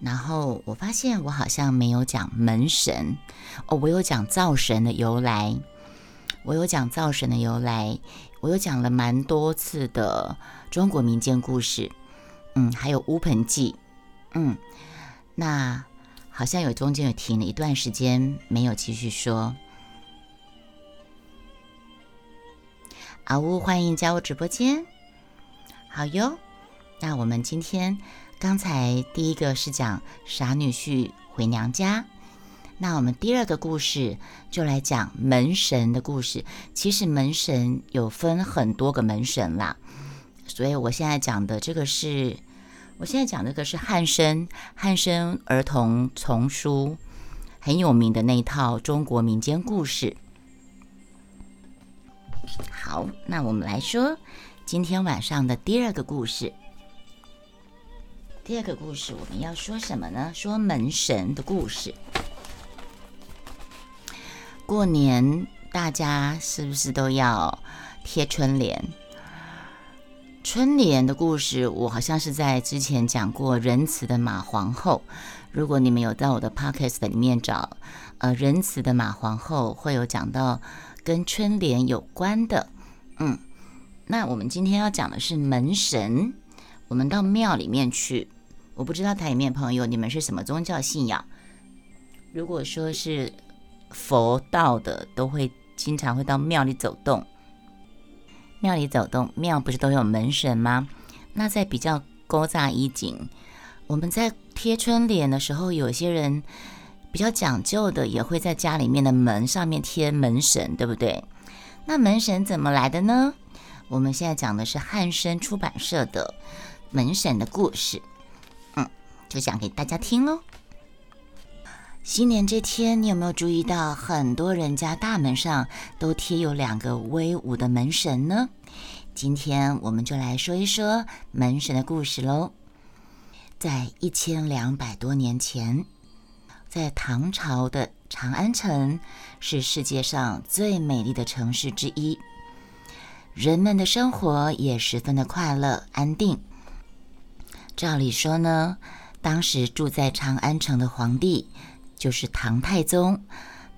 然后我发现我好像没有讲门神哦，我有讲灶神的由来，我有讲灶神的由来，我有讲了蛮多次的中国民间故事，嗯，还有乌盆记，嗯，那好像有中间有停了一段时间没有继续说。阿乌，欢迎加入直播间，好哟。那我们今天刚才第一个是讲傻女婿回娘家，那我们第二个故事就来讲门神的故事。其实门神有分很多个门神啦，所以我现在讲的这个是，我现在讲这个是汉生汉生儿童丛书很有名的那一套中国民间故事。好，那我们来说今天晚上的第二个故事。第二个故事我们要说什么呢？说门神的故事。过年大家是不是都要贴春联？春联的故事我好像是在之前讲过仁慈的马皇后。如果你们有在我的 podcast 里面找，呃，仁慈的马皇后会有讲到跟春联有关的。嗯，那我们今天要讲的是门神。我们到庙里面去，我不知道台里面朋友你们是什么宗教信仰。如果说是佛道的，都会经常会到庙里走动。庙里走动，庙不是都有门神吗？那在比较勾扎衣锦，我们在贴春联的时候，有些人比较讲究的，也会在家里面的门上面贴门神，对不对？那门神怎么来的呢？我们现在讲的是汉生出版社的门神的故事，嗯，就讲给大家听喽。新年这天，你有没有注意到很多人家大门上都贴有两个威武的门神呢？今天我们就来说一说门神的故事喽。在一千两百多年前，在唐朝的长安城。是世界上最美丽的城市之一，人们的生活也十分的快乐安定。照理说呢，当时住在长安城的皇帝就是唐太宗。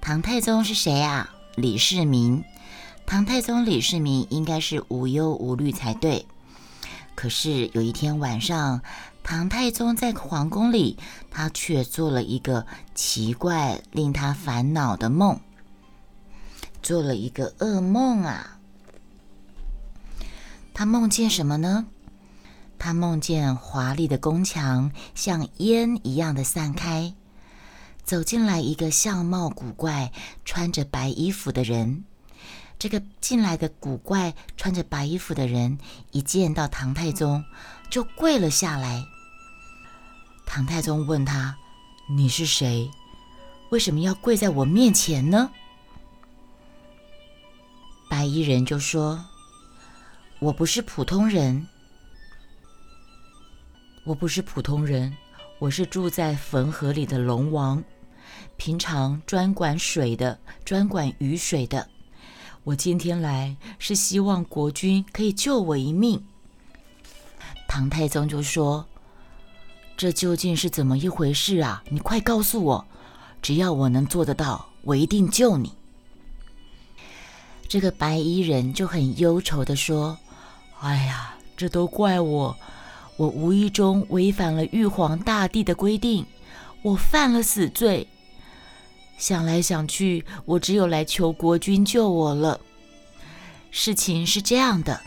唐太宗是谁啊？李世民。唐太宗李世民应该是无忧无虑才对。可是有一天晚上，唐太宗在皇宫里，他却做了一个奇怪、令他烦恼的梦。做了一个噩梦啊！他梦见什么呢？他梦见华丽的宫墙像烟一样的散开，走进来一个相貌古怪、穿着白衣服的人。这个进来的古怪穿着白衣服的人一见到唐太宗，就跪了下来。唐太宗问他：“你是谁？为什么要跪在我面前呢？”白衣人就说：“我不是普通人，我不是普通人，我是住在汾河里的龙王，平常专管水的，专管雨水的。我今天来是希望国君可以救我一命。”唐太宗就说：“这究竟是怎么一回事啊？你快告诉我，只要我能做得到，我一定救你。”这个白衣人就很忧愁地说：“哎呀，这都怪我，我无意中违反了玉皇大帝的规定，我犯了死罪。想来想去，我只有来求国君救我了。事情是这样的，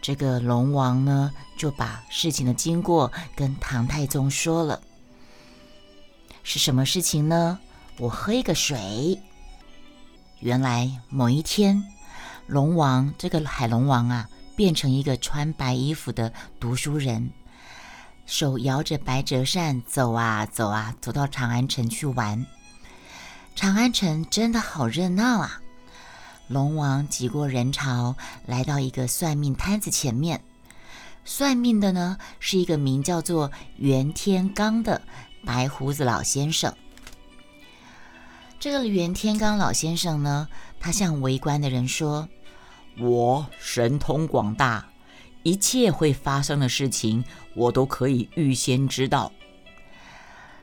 这个龙王呢，就把事情的经过跟唐太宗说了。是什么事情呢？我喝一个水。”原来某一天，龙王这个海龙王啊，变成一个穿白衣服的读书人，手摇着白折扇，走啊走啊，走到长安城去玩。长安城真的好热闹啊！龙王挤过人潮，来到一个算命摊子前面。算命的呢，是一个名叫做袁天罡的白胡子老先生。这个袁天罡老先生呢，他向围观的人说：“我神通广大，一切会发生的事情，我都可以预先知道。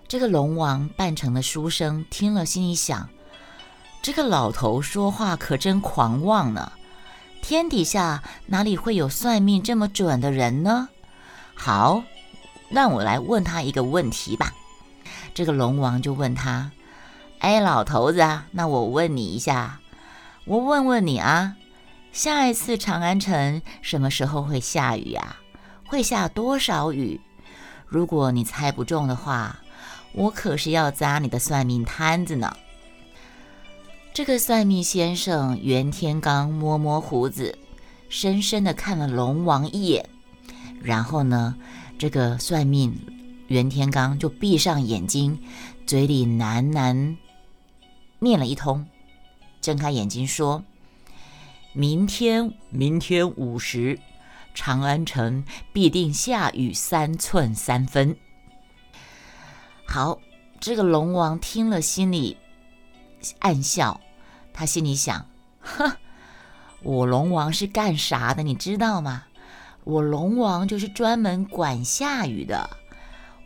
这个龙王扮成的书生听了，心里想：这个老头说话可真狂妄呢！天底下哪里会有算命这么准的人呢？好，让我来问他一个问题吧。这个龙王就问他：“哎，老头子啊，那我问你一下，我问问你啊，下一次长安城什么时候会下雨啊？会下多少雨？如果你猜不中的话，我可是要砸你的算命摊子呢。”这个算命先生袁天罡摸摸胡子，深深的看了龙王一眼，然后呢，这个算命袁天罡就闭上眼睛，嘴里喃喃念了一通，睁开眼睛说：“明天，明天午时，长安城必定下雨三寸三分。”好，这个龙王听了，心里暗笑。他心里想：“哼，我龙王是干啥的？你知道吗？我龙王就是专门管下雨的。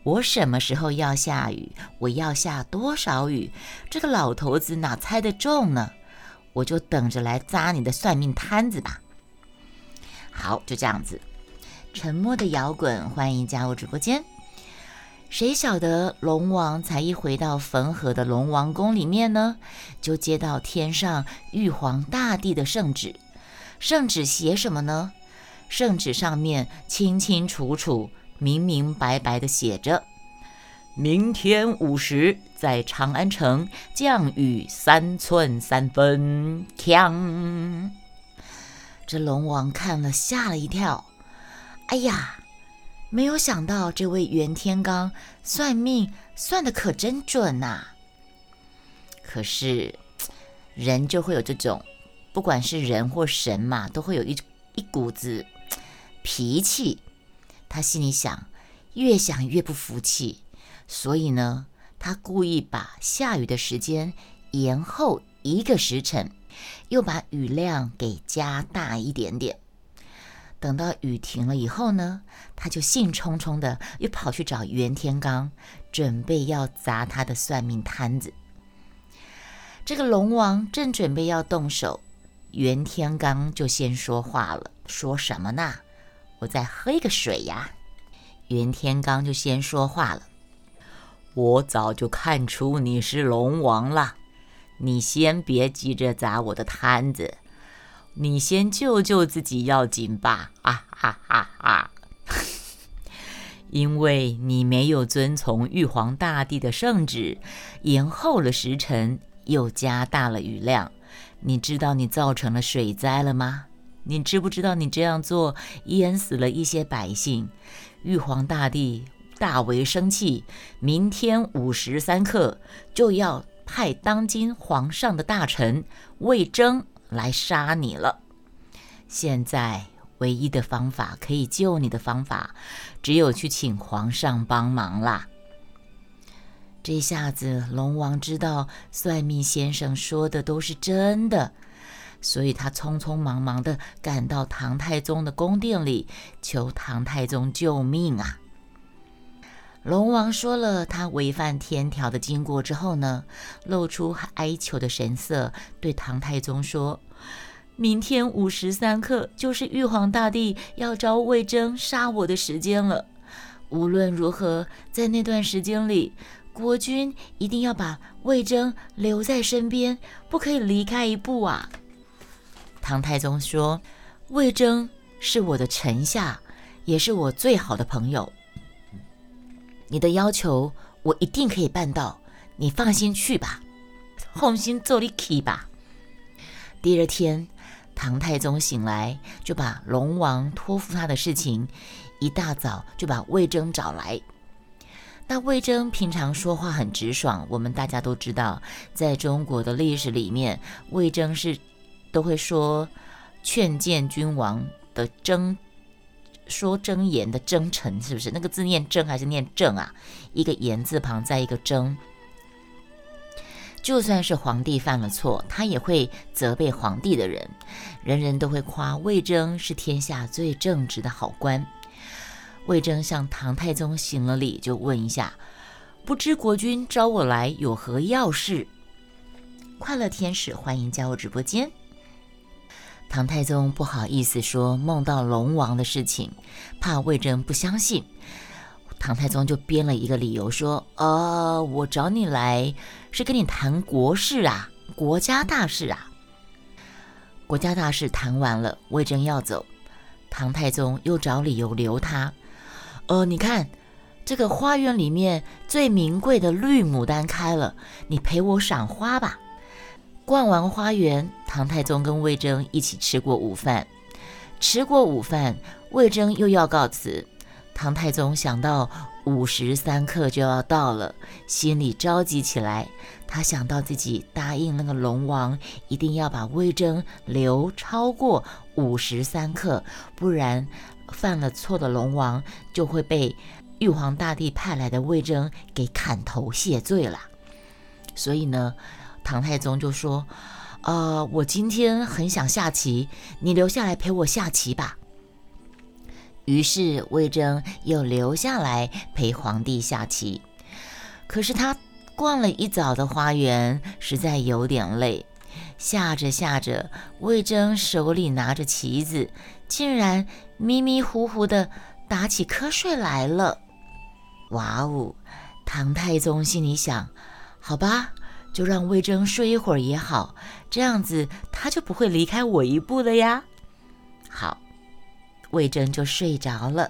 我什么时候要下雨，我要下多少雨，这个老头子哪猜得中呢？我就等着来砸你的算命摊子吧。”好，就这样子。沉默的摇滚，欢迎加入直播间。谁晓得龙王才一回到汾河的龙王宫里面呢，就接到天上玉皇大帝的圣旨。圣旨写什么呢？圣旨上面清清楚楚、明明白白的写着：明天午时在长安城降雨三寸三分。锵！这龙王看了吓了一跳。哎呀！没有想到，这位袁天罡算命算的可真准呐！可是人就会有这种，不管是人或神嘛，都会有一一股子脾气。他心里想，越想越不服气，所以呢，他故意把下雨的时间延后一个时辰，又把雨量给加大一点点。等到雨停了以后呢，他就兴冲冲的又跑去找袁天罡，准备要砸他的算命摊子。这个龙王正准备要动手，袁天罡就先说话了，说什么呢？我再喝一个水呀。袁天罡就先说话了：“我早就看出你是龙王了，你先别急着砸我的摊子。”你先救救自己要紧吧！啊哈哈哈！因为你没有遵从玉皇大帝的圣旨，延后了时辰，又加大了雨量。你知道你造成了水灾了吗？你知不知道你这样做淹死了一些百姓？玉皇大帝大为生气，明天午时三刻就要派当今皇上的大臣魏征。来杀你了！现在唯一的方法可以救你的方法，只有去请皇上帮忙啦。这下子龙王知道算命先生说的都是真的，所以他匆匆忙忙的赶到唐太宗的宫殿里，求唐太宗救命啊！龙王说了他违反天条的经过之后呢，露出哀求的神色，对唐太宗说：“明天午时三刻，就是玉皇大帝要招魏征杀我的时间了。无论如何，在那段时间里，国君一定要把魏征留在身边，不可以离开一步啊！”唐太宗说：“魏征是我的臣下，也是我最好的朋友。”你的要求我一定可以办到，你放心去吧，放心做你去吧。第二天，唐太宗醒来，就把龙王托付他的事情，一大早就把魏征找来。那魏征平常说话很直爽，我们大家都知道，在中国的历史里面，魏征是都会说劝谏君王的征。说真言的真诚是不是？那个字念真还是念正啊？一个言字旁，在一个真。就算是皇帝犯了错，他也会责备皇帝的人。人人都会夸魏征是天下最正直的好官。魏征向唐太宗行了礼，就问一下：不知国君召我来有何要事？快乐天使欢迎加入直播间。唐太宗不好意思说梦到龙王的事情，怕魏征不相信，唐太宗就编了一个理由说：“呃，我找你来是跟你谈国事啊，国家大事啊。”国家大事谈完了，魏征要走，唐太宗又找理由留他。呃，你看这个花园里面最名贵的绿牡丹开了，你陪我赏花吧。逛完花园，唐太宗跟魏征一起吃过午饭。吃过午饭，魏征又要告辞。唐太宗想到午时三刻就要到了，心里着急起来。他想到自己答应那个龙王，一定要把魏征留超过午时三刻，不然犯了错的龙王就会被玉皇大帝派来的魏征给砍头谢罪了。所以呢？唐太宗就说：“呃，我今天很想下棋，你留下来陪我下棋吧。”于是魏征又留下来陪皇帝下棋。可是他逛了一早的花园，实在有点累。下着下着，魏征手里拿着棋子，竟然迷迷糊糊的打起瞌睡来了。哇哦！唐太宗心里想：“好吧。”就让魏征睡一会儿也好，这样子他就不会离开我一步了呀。好，魏征就睡着了。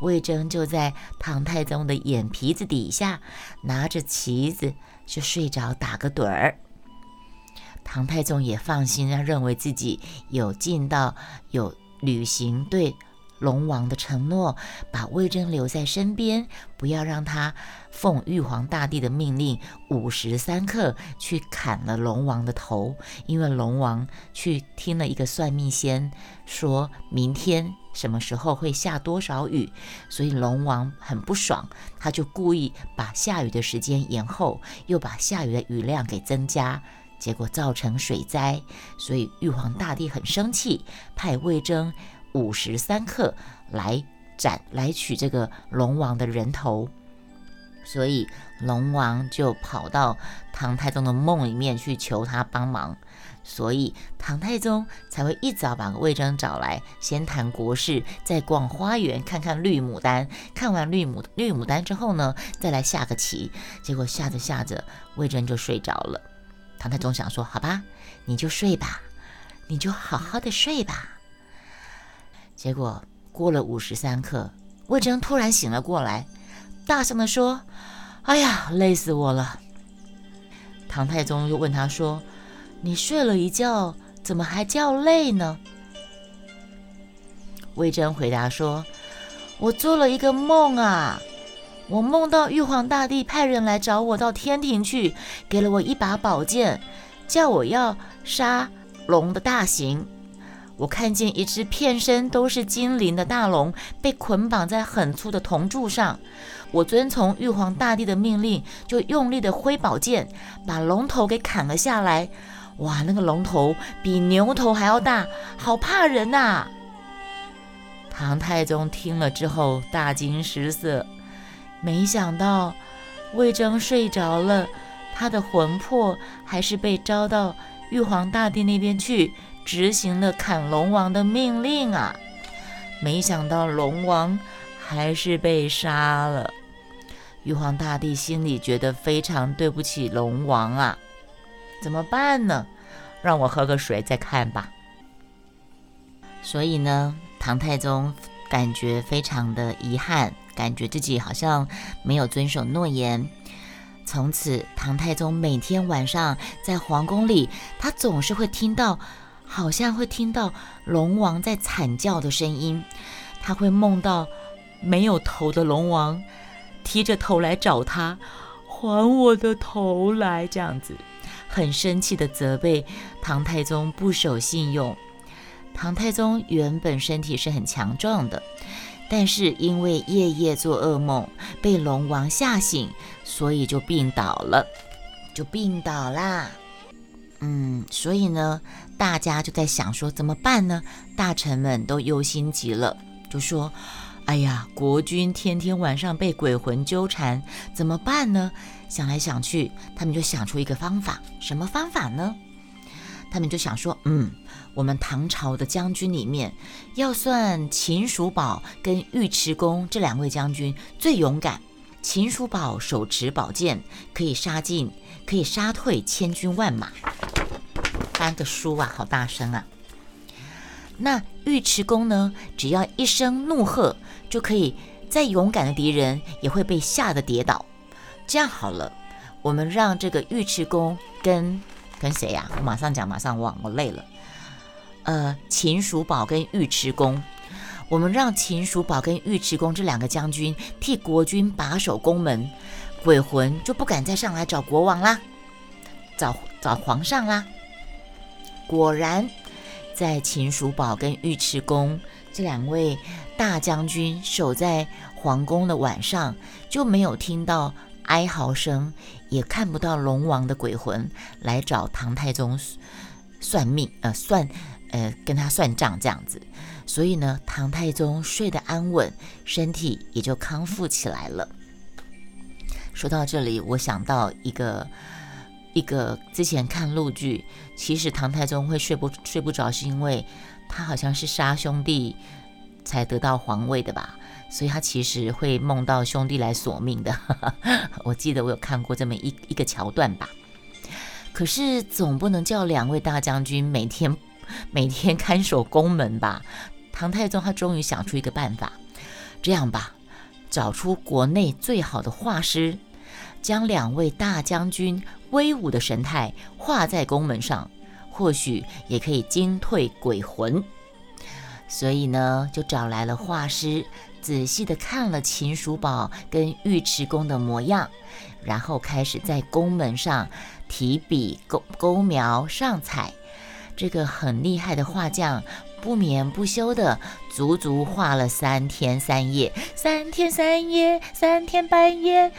魏征就在唐太宗的眼皮子底下拿着旗子就睡着，打个盹儿。唐太宗也放心，他认为自己有尽到有履行对。龙王的承诺，把魏征留在身边，不要让他奉玉皇大帝的命令，午时三刻去砍了龙王的头。因为龙王去听了一个算命仙，说明天什么时候会下多少雨，所以龙王很不爽，他就故意把下雨的时间延后，又把下雨的雨量给增加，结果造成水灾。所以玉皇大帝很生气，派魏征。午时三刻来斩来取这个龙王的人头，所以龙王就跑到唐太宗的梦里面去求他帮忙，所以唐太宗才会一早把魏征找来，先谈国事，再逛花园看看绿牡丹。看完绿牡绿牡丹之后呢，再来下个棋。结果下着下着，魏征就睡着了。唐太宗想说：“好吧，你就睡吧，你就好好的睡吧。”结果过了五时三刻，魏征突然醒了过来，大声地说：“哎呀，累死我了！”唐太宗又问他说：“你睡了一觉，怎么还叫累呢？”魏征回答说：“我做了一个梦啊，我梦到玉皇大帝派人来找我到天庭去，给了我一把宝剑，叫我要杀龙的大刑。”我看见一只片身都是金鳞的大龙被捆绑在很粗的铜柱上，我遵从玉皇大帝的命令，就用力的挥宝剑，把龙头给砍了下来。哇，那个龙头比牛头还要大，好怕人呐！唐太宗听了之后大惊失色，没想到魏征睡着了，他的魂魄还是被招到玉皇大帝那边去。执行了砍龙王的命令啊！没想到龙王还是被杀了。玉皇大帝心里觉得非常对不起龙王啊，怎么办呢？让我喝个水再看吧。所以呢，唐太宗感觉非常的遗憾，感觉自己好像没有遵守诺言。从此，唐太宗每天晚上在皇宫里，他总是会听到。好像会听到龙王在惨叫的声音，他会梦到没有头的龙王提着头来找他，还我的头来，这样子很生气的责备唐太宗不守信用。唐太宗原本身体是很强壮的，但是因为夜夜做噩梦，被龙王吓醒，所以就病倒了，就病倒啦。嗯，所以呢。大家就在想说怎么办呢？大臣们都忧心极了，就说：“哎呀，国君天天晚上被鬼魂纠缠，怎么办呢？想来想去，他们就想出一个方法。什么方法呢？他们就想说，嗯，我们唐朝的将军里面，要算秦叔宝跟尉迟恭这两位将军最勇敢。秦叔宝手持宝剑，可以杀进，可以杀退千军万马。翻个书啊，好大声啊！那尉迟恭呢？只要一声怒喝，就可以再勇敢的敌人也会被吓得跌倒。这样好了，我们让这个尉迟恭跟跟谁呀？我马上讲，马上忘，我累了。呃，秦叔宝跟尉迟恭，我们让秦叔宝跟尉迟恭这两个将军替国君把守宫门，鬼魂就不敢再上来找国王啦，找找皇上啦。果然，在秦叔宝跟尉迟恭这两位大将军守在皇宫的晚上，就没有听到。哀嚎声，也看不到龙王的鬼魂来找唐太宗算命，呃，算，呃，跟他算账这样子。所以呢，唐太宗睡得安稳，身体也就康复起来了。说到这里，我想到一个一个之前看陆剧，其实唐太宗会睡不睡不着，是因为他好像是杀兄弟才得到皇位的吧。所以他其实会梦到兄弟来索命的，我记得我有看过这么一一个桥段吧。可是总不能叫两位大将军每天每天看守宫门吧？唐太宗他终于想出一个办法，这样吧，找出国内最好的画师，将两位大将军威武的神态画在宫门上，或许也可以惊退鬼魂。所以呢，就找来了画师。仔细的看了秦叔宝跟尉迟恭的模样，然后开始在宫门上提笔勾勾描上彩。这个很厉害的画匠不眠不休的，足足画了三天三夜，三天三夜，三天半夜。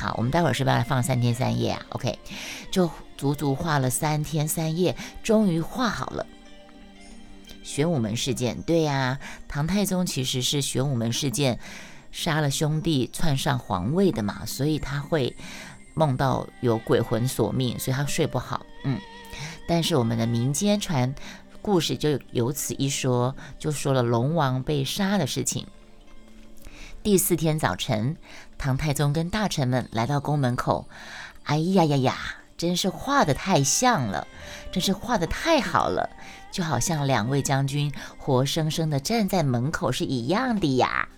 好，我们待会儿是不是要放三天三夜啊？OK，就足足画了三天三夜，终于画好了。玄武门事件，对呀，唐太宗其实是玄武门事件杀了兄弟窜上皇位的嘛，所以他会梦到有鬼魂索命，所以他睡不好。嗯，但是我们的民间传故事就由此一说，就说了龙王被杀的事情。第四天早晨，唐太宗跟大臣们来到宫门口，哎呀呀呀，真是画的太像了，真是画的太好了。就好像两位将军活生生的站在门口是一样的呀。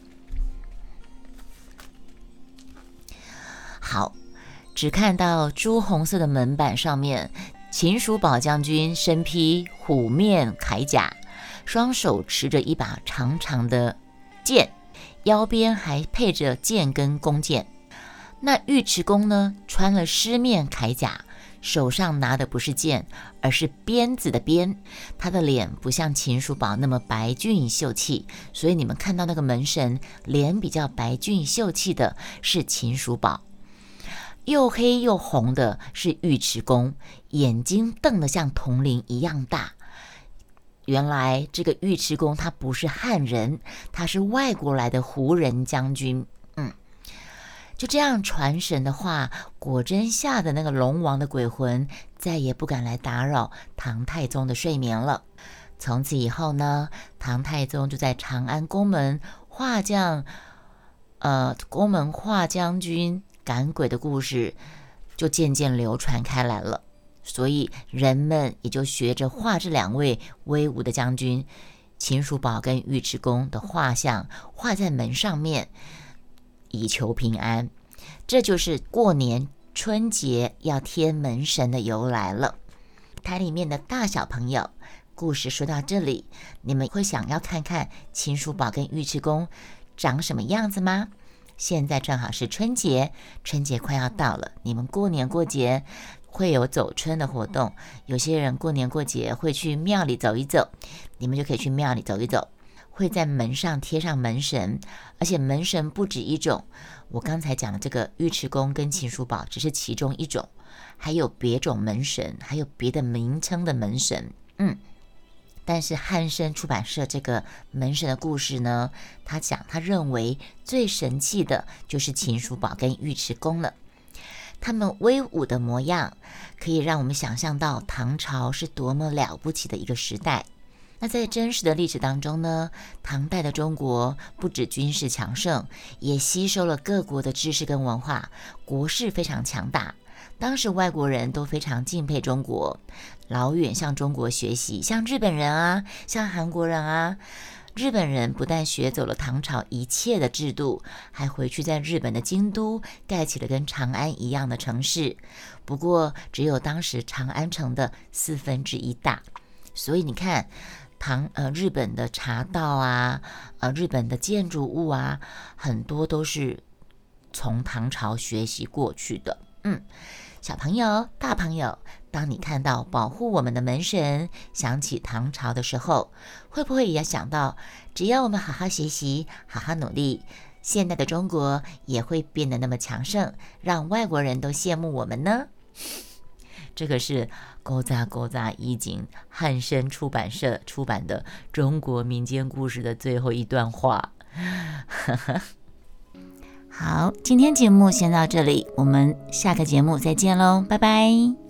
好，只看到朱红色的门板上面，秦叔宝将军身披虎面铠甲，双手持着一把长长的剑，腰边还配着剑跟弓箭。那尉迟恭呢，穿了狮面铠甲。手上拿的不是剑，而是鞭子的鞭。他的脸不像秦叔宝那么白俊秀气，所以你们看到那个门神脸比较白俊秀气的是秦叔宝，又黑又红的是尉迟恭，眼睛瞪得像铜铃一样大。原来这个尉迟恭他不是汉人，他是外国来的胡人将军。嗯就这样传神的话，果真吓得那个龙王的鬼魂再也不敢来打扰唐太宗的睡眠了。从此以后呢，唐太宗就在长安宫门画将，呃，宫门画将军赶鬼的故事就渐渐流传开来了。所以人们也就学着画这两位威武的将军秦叔宝跟尉迟恭的画像，画在门上面。以求平安，这就是过年春节要贴门神的由来了。台里面的大小朋友，故事说到这里，你们会想要看看秦叔宝跟尉迟恭长什么样子吗？现在正好是春节，春节快要到了，你们过年过节会有走春的活动，有些人过年过节会去庙里走一走，你们就可以去庙里走一走。会在门上贴上门神，而且门神不止一种。我刚才讲的这个尉迟恭跟秦叔宝只是其中一种，还有别种门神，还有别的名称的门神。嗯，但是汉生出版社这个门神的故事呢，他讲他认为最神气的就是秦叔宝跟尉迟恭了。他们威武的模样，可以让我们想象到唐朝是多么了不起的一个时代。那在真实的历史当中呢，唐代的中国不止军事强盛，也吸收了各国的知识跟文化，国势非常强大。当时外国人都非常敬佩中国，老远向中国学习，像日本人啊，像韩国人啊。日本人不但学走了唐朝一切的制度，还回去在日本的京都盖起了跟长安一样的城市，不过只有当时长安城的四分之一大。所以你看，唐呃日本的茶道啊，呃日本的建筑物啊，很多都是从唐朝学习过去的。嗯。小朋友、大朋友，当你看到保护我们的门神想起唐朝的时候，会不会也想到，只要我们好好学习、好好努力，现代的中国也会变得那么强盛，让外国人都羡慕我们呢？这个是勾扎勾扎衣锦汉生出版社出版的中国民间故事的最后一段话。好，今天节目先到这里，我们下个节目再见喽，拜拜。